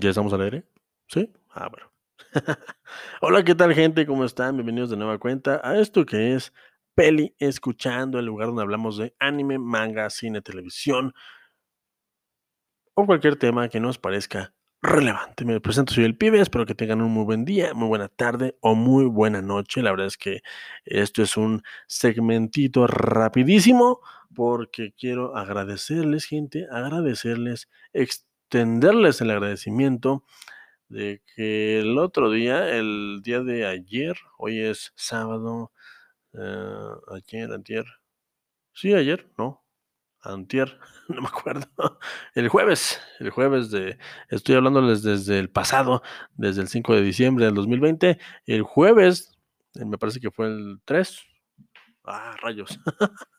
¿Ya estamos al aire? ¿Sí? Ah, bueno. Hola, ¿qué tal, gente? ¿Cómo están? Bienvenidos de nueva cuenta a esto que es Peli Escuchando, el lugar donde hablamos de anime, manga, cine, televisión o cualquier tema que nos parezca relevante. Me presento, soy el pibe, espero que tengan un muy buen día, muy buena tarde o muy buena noche. La verdad es que esto es un segmentito rapidísimo porque quiero agradecerles, gente, agradecerles, extenderles el agradecimiento de que el otro día, el día de ayer, hoy es sábado, eh, ayer, ayer, sí, ayer, no, antier, no me acuerdo, el jueves, el jueves de, estoy hablándoles desde el pasado, desde el 5 de diciembre del 2020, el jueves, eh, me parece que fue el 3, ah, rayos.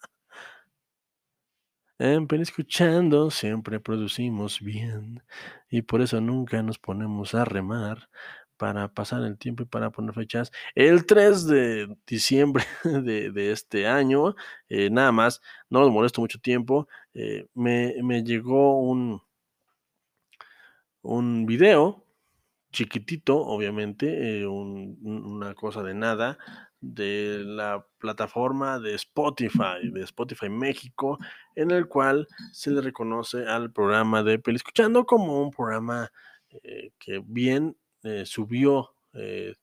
Pen Escuchando siempre producimos bien y por eso nunca nos ponemos a remar para pasar el tiempo y para poner fechas. El 3 de diciembre de, de este año, eh, nada más, no nos molesto mucho tiempo, eh, me, me, llegó un, un video chiquitito, obviamente, eh, un, una cosa de nada, de la plataforma de Spotify, de Spotify México, en el cual se le reconoce al programa de Peli Escuchando como un programa eh, que bien eh, subió eh,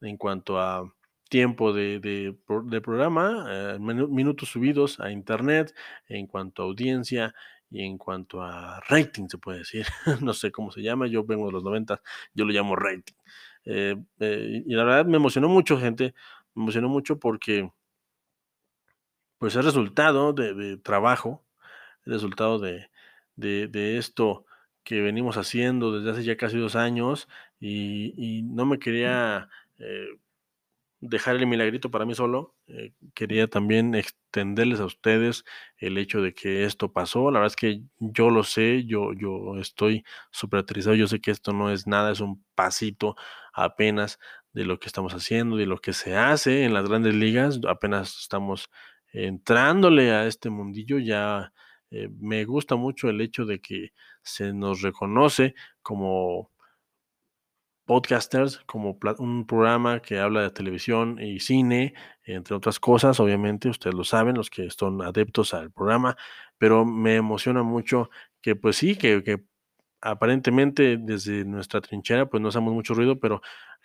en cuanto a tiempo de, de, de programa, eh, minutos subidos a internet, en cuanto a audiencia y en cuanto a rating, se puede decir, no sé cómo se llama, yo vengo de los 90, yo lo llamo rating. Eh, eh, y la verdad me emocionó mucho, gente, me emocionó mucho porque pues el resultado de, de trabajo, el resultado de, de, de, esto que venimos haciendo desde hace ya casi dos años y, y no me quería eh, dejar el milagrito para mí solo, eh, quería también extenderles a ustedes el hecho de que esto pasó. La verdad es que yo lo sé, yo, yo estoy súper aterrizado, yo sé que esto no es nada, es un pasito apenas de lo que estamos haciendo, de lo que se hace en las grandes ligas, apenas estamos entrándole a este mundillo, ya eh, me gusta mucho el hecho de que se nos reconoce como podcasters como un programa que habla de televisión y cine, entre otras cosas, obviamente, ustedes lo saben, los que son adeptos al programa, pero me emociona mucho que pues sí, que, que aparentemente desde nuestra trinchera pues no hacemos mucho ruido, pero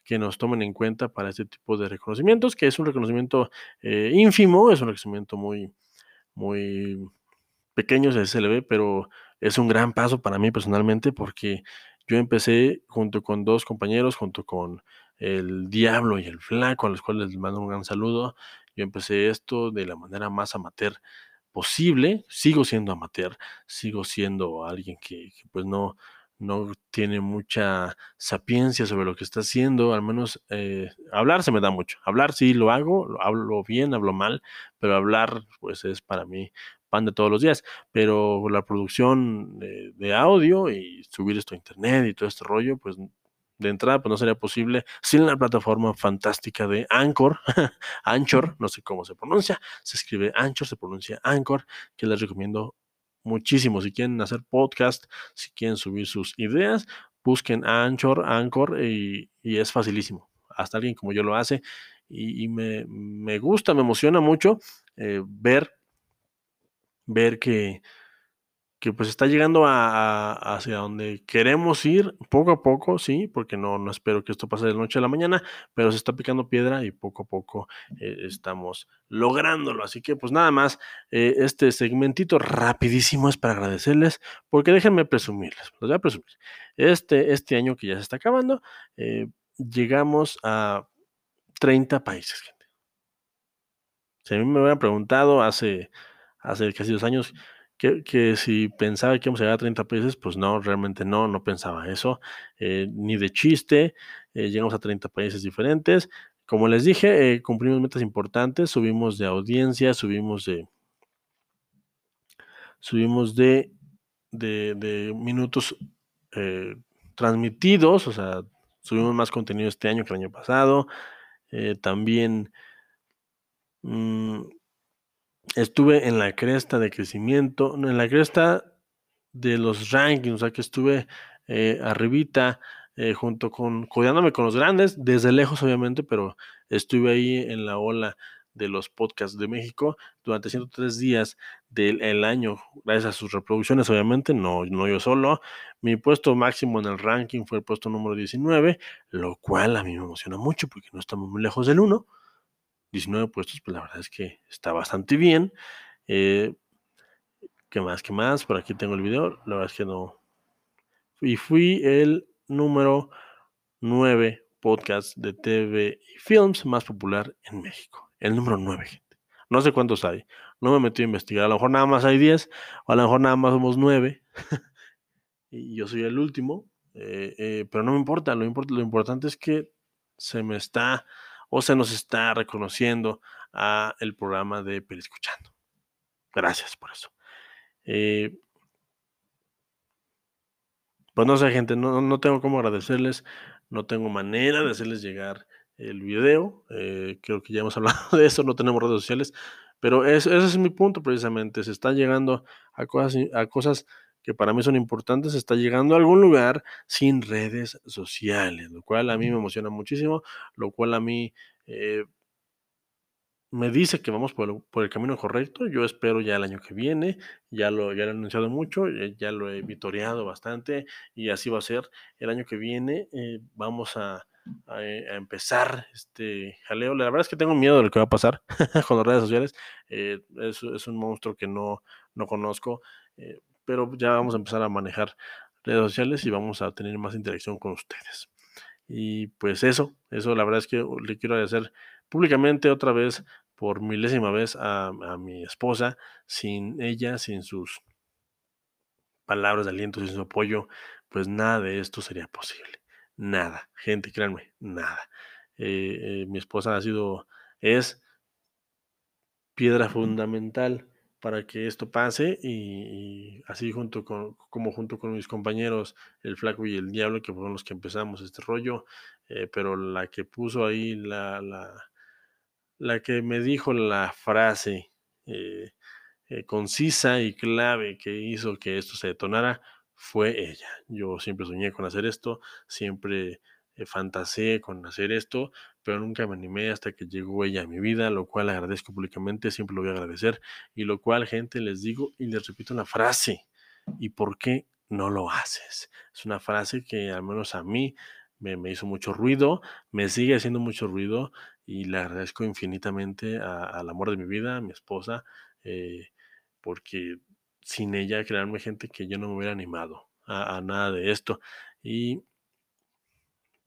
que nos tomen en cuenta para este tipo de reconocimientos, que es un reconocimiento eh, ínfimo, es un reconocimiento muy, muy pequeño, se le ve, pero es un gran paso para mí personalmente porque yo empecé junto con dos compañeros, junto con el Diablo y el Flaco, a los cuales les mando un gran saludo. Yo empecé esto de la manera más amateur posible. Sigo siendo amateur, sigo siendo alguien que, que pues no, no tiene mucha sapiencia sobre lo que está haciendo, al menos eh, hablar se me da mucho. Hablar sí lo hago, lo hablo bien, hablo mal, pero hablar pues es para mí pan de todos los días, pero la producción de, de, audio y subir esto a internet y todo este rollo, pues de entrada pues no sería posible sin la plataforma fantástica de Anchor, Anchor, no sé cómo se pronuncia, se escribe Anchor, se pronuncia Anchor, que les recomiendo muchísimo. Si quieren hacer podcast, si quieren subir sus ideas, busquen Anchor, Anchor y, y es facilísimo. Hasta alguien como yo lo hace y, me, me, gusta, me emociona mucho eh, ver ver que, que pues está llegando a, hacia donde queremos ir poco a poco, sí, porque no, no espero que esto pase de la noche a la mañana, pero se está picando piedra y poco a poco eh, estamos lográndolo. Así que pues nada más, eh, este segmentito rapidísimo es para agradecerles, porque déjenme presumirles, los voy a presumir. Este, este año que ya se está acabando, eh, llegamos a 30 países, gente. Si a mí me hubieran preguntado hace hace casi dos años, que, si pensaba que íbamos a llegar a 30 países, pues no, realmente no, no pensaba eso, eh, ni de chiste, eh, llegamos a 30 países diferentes. Como les dije, eh, cumplimos metas importantes, subimos de audiencia, subimos de, subimos de, de, de minutos transmitidos, o sea, subimos más contenido este año que el año pasado. También mmm, estuve en la cresta de crecimiento, en la cresta de los rankings, o sea que estuve eh, arribita, eh, junto con, codeándome con los grandes, desde lejos obviamente, pero estuve ahí en la ola de los podcasts de México durante 103 días del año, gracias a sus reproducciones, obviamente, no, no yo solo. Mi puesto máximo en el ranking fue el puesto número 19, lo cual a mí me emociona mucho porque no estamos muy lejos del 1. 19 puestos, pues la verdad es que está bastante bien. Eh, ¿Qué más? ¿Qué más? Por aquí tengo el video. La verdad es que no. Y fui el número 9 podcast de TV y films más popular en México. El número 9, gente. No sé cuántos hay. No me metí a investigar. A lo mejor nada más hay 10. O a lo mejor nada más somos 9. y yo soy el último. Eh, eh, pero no me importa. Lo, lo importante es que se me está o se nos está reconociendo a el programa de Escuchando. Gracias por eso. Eh, pues no sé, gente, no, no, tengo cómo agradecerles, no tengo manera de hacerles llegar el video. Eh, creo que ya hemos hablado de eso, no tenemos redes sociales, pero ese es mi punto precisamente. Se está llegando a cosas, a cosas que para mí son importantes, está llegando a algún lugar sin redes sociales, lo cual a mí me emociona muchísimo, lo cual a mí eh, me dice que vamos por el, camino correcto. Yo espero ya el año que viene, ya lo, ya lo he anunciado mucho, ya, lo he vitoreado bastante y así va a ser. El año que viene eh, vamos a, empezar este jaleo. La verdad es que tengo miedo de lo que va a pasar con las redes sociales. Eh, es, un monstruo que no, no conozco, eh, pero ya vamos a empezar a manejar redes sociales y vamos a tener más interacción con ustedes. Y pues eso, eso la verdad es que le quiero agradecer públicamente otra vez, por milésima vez, a, mi esposa. Sin ella, sin sus palabras de aliento, sin su apoyo, pues nada de esto sería posible. Nada, gente, créanme, nada. Eh, eh, mi esposa ha sido, es piedra fundamental para que esto pase y, así junto con, como junto con mis compañeros, el flaco y el diablo, que fueron los que empezamos este rollo, eh, pero la que puso ahí la, la que me dijo la frase eh, eh, concisa y clave que hizo que esto se detonara fue ella. Yo siempre soñé con hacer esto, siempre eh, fantaseé con hacer esto, pero nunca me animé hasta que llegó ella a mi vida, lo cual agradezco públicamente, siempre lo voy a agradecer, y lo cual, gente, les digo y les repito la frase, ¿y por qué no lo haces? Es una frase que al menos a mí me, hizo mucho ruido, me sigue haciendo mucho ruido y le agradezco infinitamente al amor de mi vida, a mi esposa, eh, porque sin ella, créanme gente, que yo no me hubiera animado a, nada de esto. Y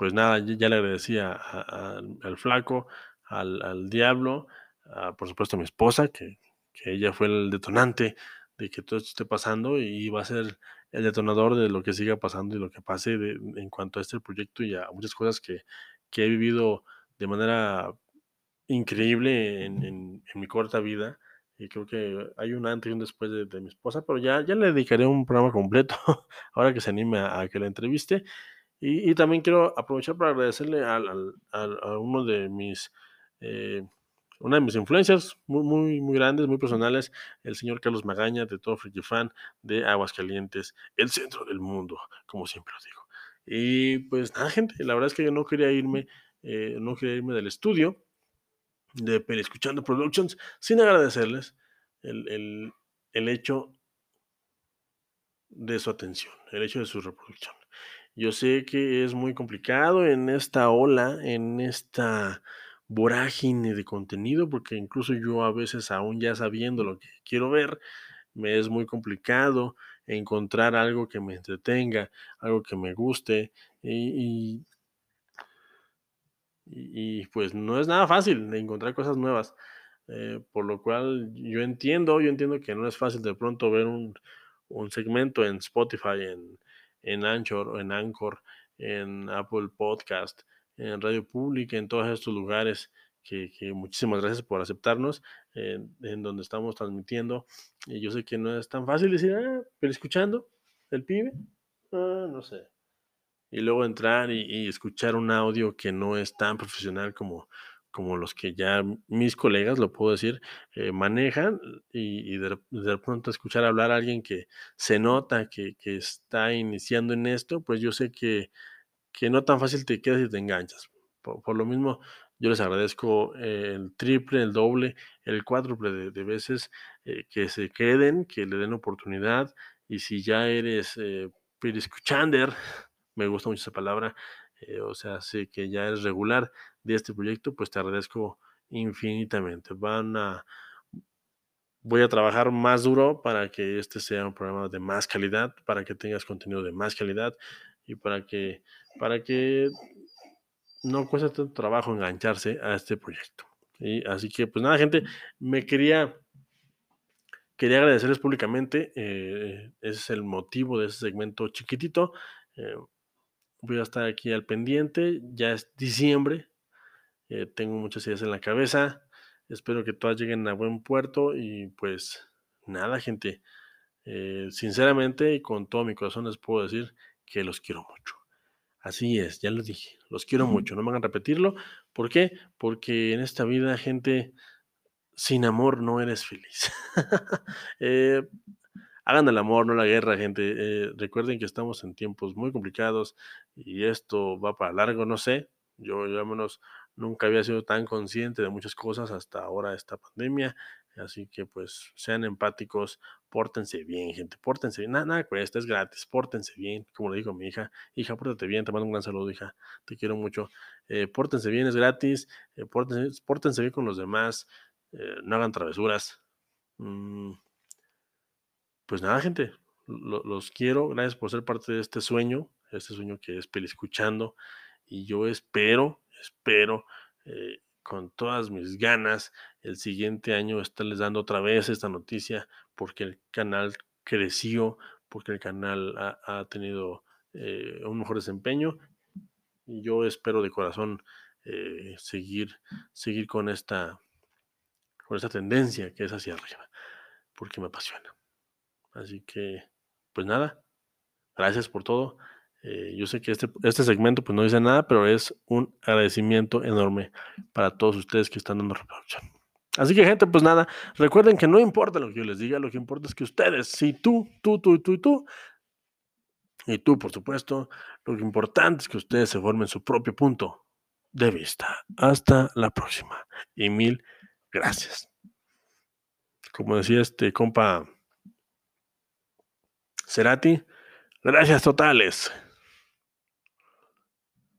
pues nada, ya, le agradecía al flaco, al, diablo, por supuesto a mi esposa, que, que ella fue el detonante de que todo esto esté pasando y va a ser el detonador de lo que siga pasando y lo que pase en cuanto a este proyecto y a muchas cosas que, he vivido de manera increíble en, mi corta vida. Y creo que hay un antes y un después de, mi esposa, pero ya, ya le dedicaré un programa completo ahora que se anime a, que la entreviste. Y, también quiero aprovechar para agradecerle a, uno de mis eh, una de mis influencias muy, muy, muy grandes, muy personales, el señor Carlos Magaña, de todo Freaky Fan, de Aguascalientes, el centro del mundo, como siempre lo digo. Y pues nada, gente, la verdad es que yo no quería irme, eh, no quería irme del estudio de Pele Escuchando Productions sin agradecerles el, el, el hecho de su atención, el hecho de su reproducción. Yo sé que es muy complicado en esta ola, en esta vorágine de contenido, porque incluso yo a veces, aún ya sabiendo lo que quiero ver, me es muy complicado encontrar algo que me entretenga, algo que me guste, y, y, pues no es nada fácil encontrar cosas nuevas. Eh, por lo cual yo entiendo, yo entiendo que no es fácil de pronto ver un segmento en Spotify, en, en Anchor, en Anchor, en Apple Podcast, en Radio Pública, en todos estos lugares que, muchísimas gracias por aceptarnos en donde estamos transmitiendo. Y yo sé que no es tan fácil decir, ah, pero escuchando el pibe, ah, no sé. Y luego entrar y, escuchar un audio que no es tan profesional como, como los que ya mis colegas, lo puedo decir, eh, manejan y, de, de, pronto escuchar hablar a alguien que se nota que, que está iniciando en esto, pues yo sé que, que no tan fácil te quedas y te enganchas. Por, lo mismo, yo les agradezco eh, el triple, el doble, el cuádruple de, veces eh, que se queden, que le den oportunidad. Y si ya eres escuchander, me gusta mucho esa palabra, o sea, sé que ya eres regular de este proyecto, pues te agradezco infinitamente. Van a, voy a trabajar más duro para que este sea un programa de más calidad, para que tengas contenido de más calidad y para que, para que no cuesta tanto trabajo engancharse a este proyecto. y Así que, pues nada, gente, me quería, quería agradecerles públicamente. Eh, ese es el motivo de ese segmento chiquitito. Eh, voy a estar aquí al pendiente. Ya es diciembre. Eh, tengo muchas ideas en la cabeza. Espero que todas lleguen a buen puerto. Y pues nada, gente. sinceramente y con todo mi corazón les puedo decir que los quiero mucho. Así es, ya lo dije, los quiero mucho, no me hagan repetirlo. ¿Por qué? Porque en esta vida, gente, sin amor no eres feliz. eh, hagan el amor, no la guerra, gente. Eh, recuerden que estamos en tiempos muy complicados y esto va para largo, no sé. Yo, yo al menos nunca había sido tan consciente de muchas cosas hasta ahora esta pandemia. Así que pues sean empáticos, pórtense bien, gente, pórtense bien. Nada, nada cuesta, es gratis, pórtense bien, como le dijo mi hija. Hija, pórtate bien, te mando un gran saludo, hija, te quiero mucho. Eh, pórtense bien, es gratis, eh, pórtense, bien con los demás, eh, no hagan travesuras. Mm, pues nada, gente, los quiero, gracias por ser parte de este sueño, este sueño que es escuchando. Y yo espero, espero con todas mis ganas el siguiente año estarles dando otra vez esta noticia porque el canal creció, porque el canal ha, tenido eh, un mejor desempeño y yo espero de corazón eh, seguir, seguir con esta, con esta tendencia que es hacia arriba, porque me apasiona. Así que, pues nada, gracias por todo. Eh, yo sé que este, este segmento pues no dice nada, pero es un agradecimiento enorme para todos ustedes que están dando reproducción. Así que gente, pues nada, recuerden que no importa lo que yo les diga, lo que importa es que ustedes, si tú, tú, tú, tú y tú, y tú por supuesto, lo que importante es que ustedes se formen su propio punto de vista. Hasta la próxima y mil gracias. Como decía este compa Cerati, gracias totales.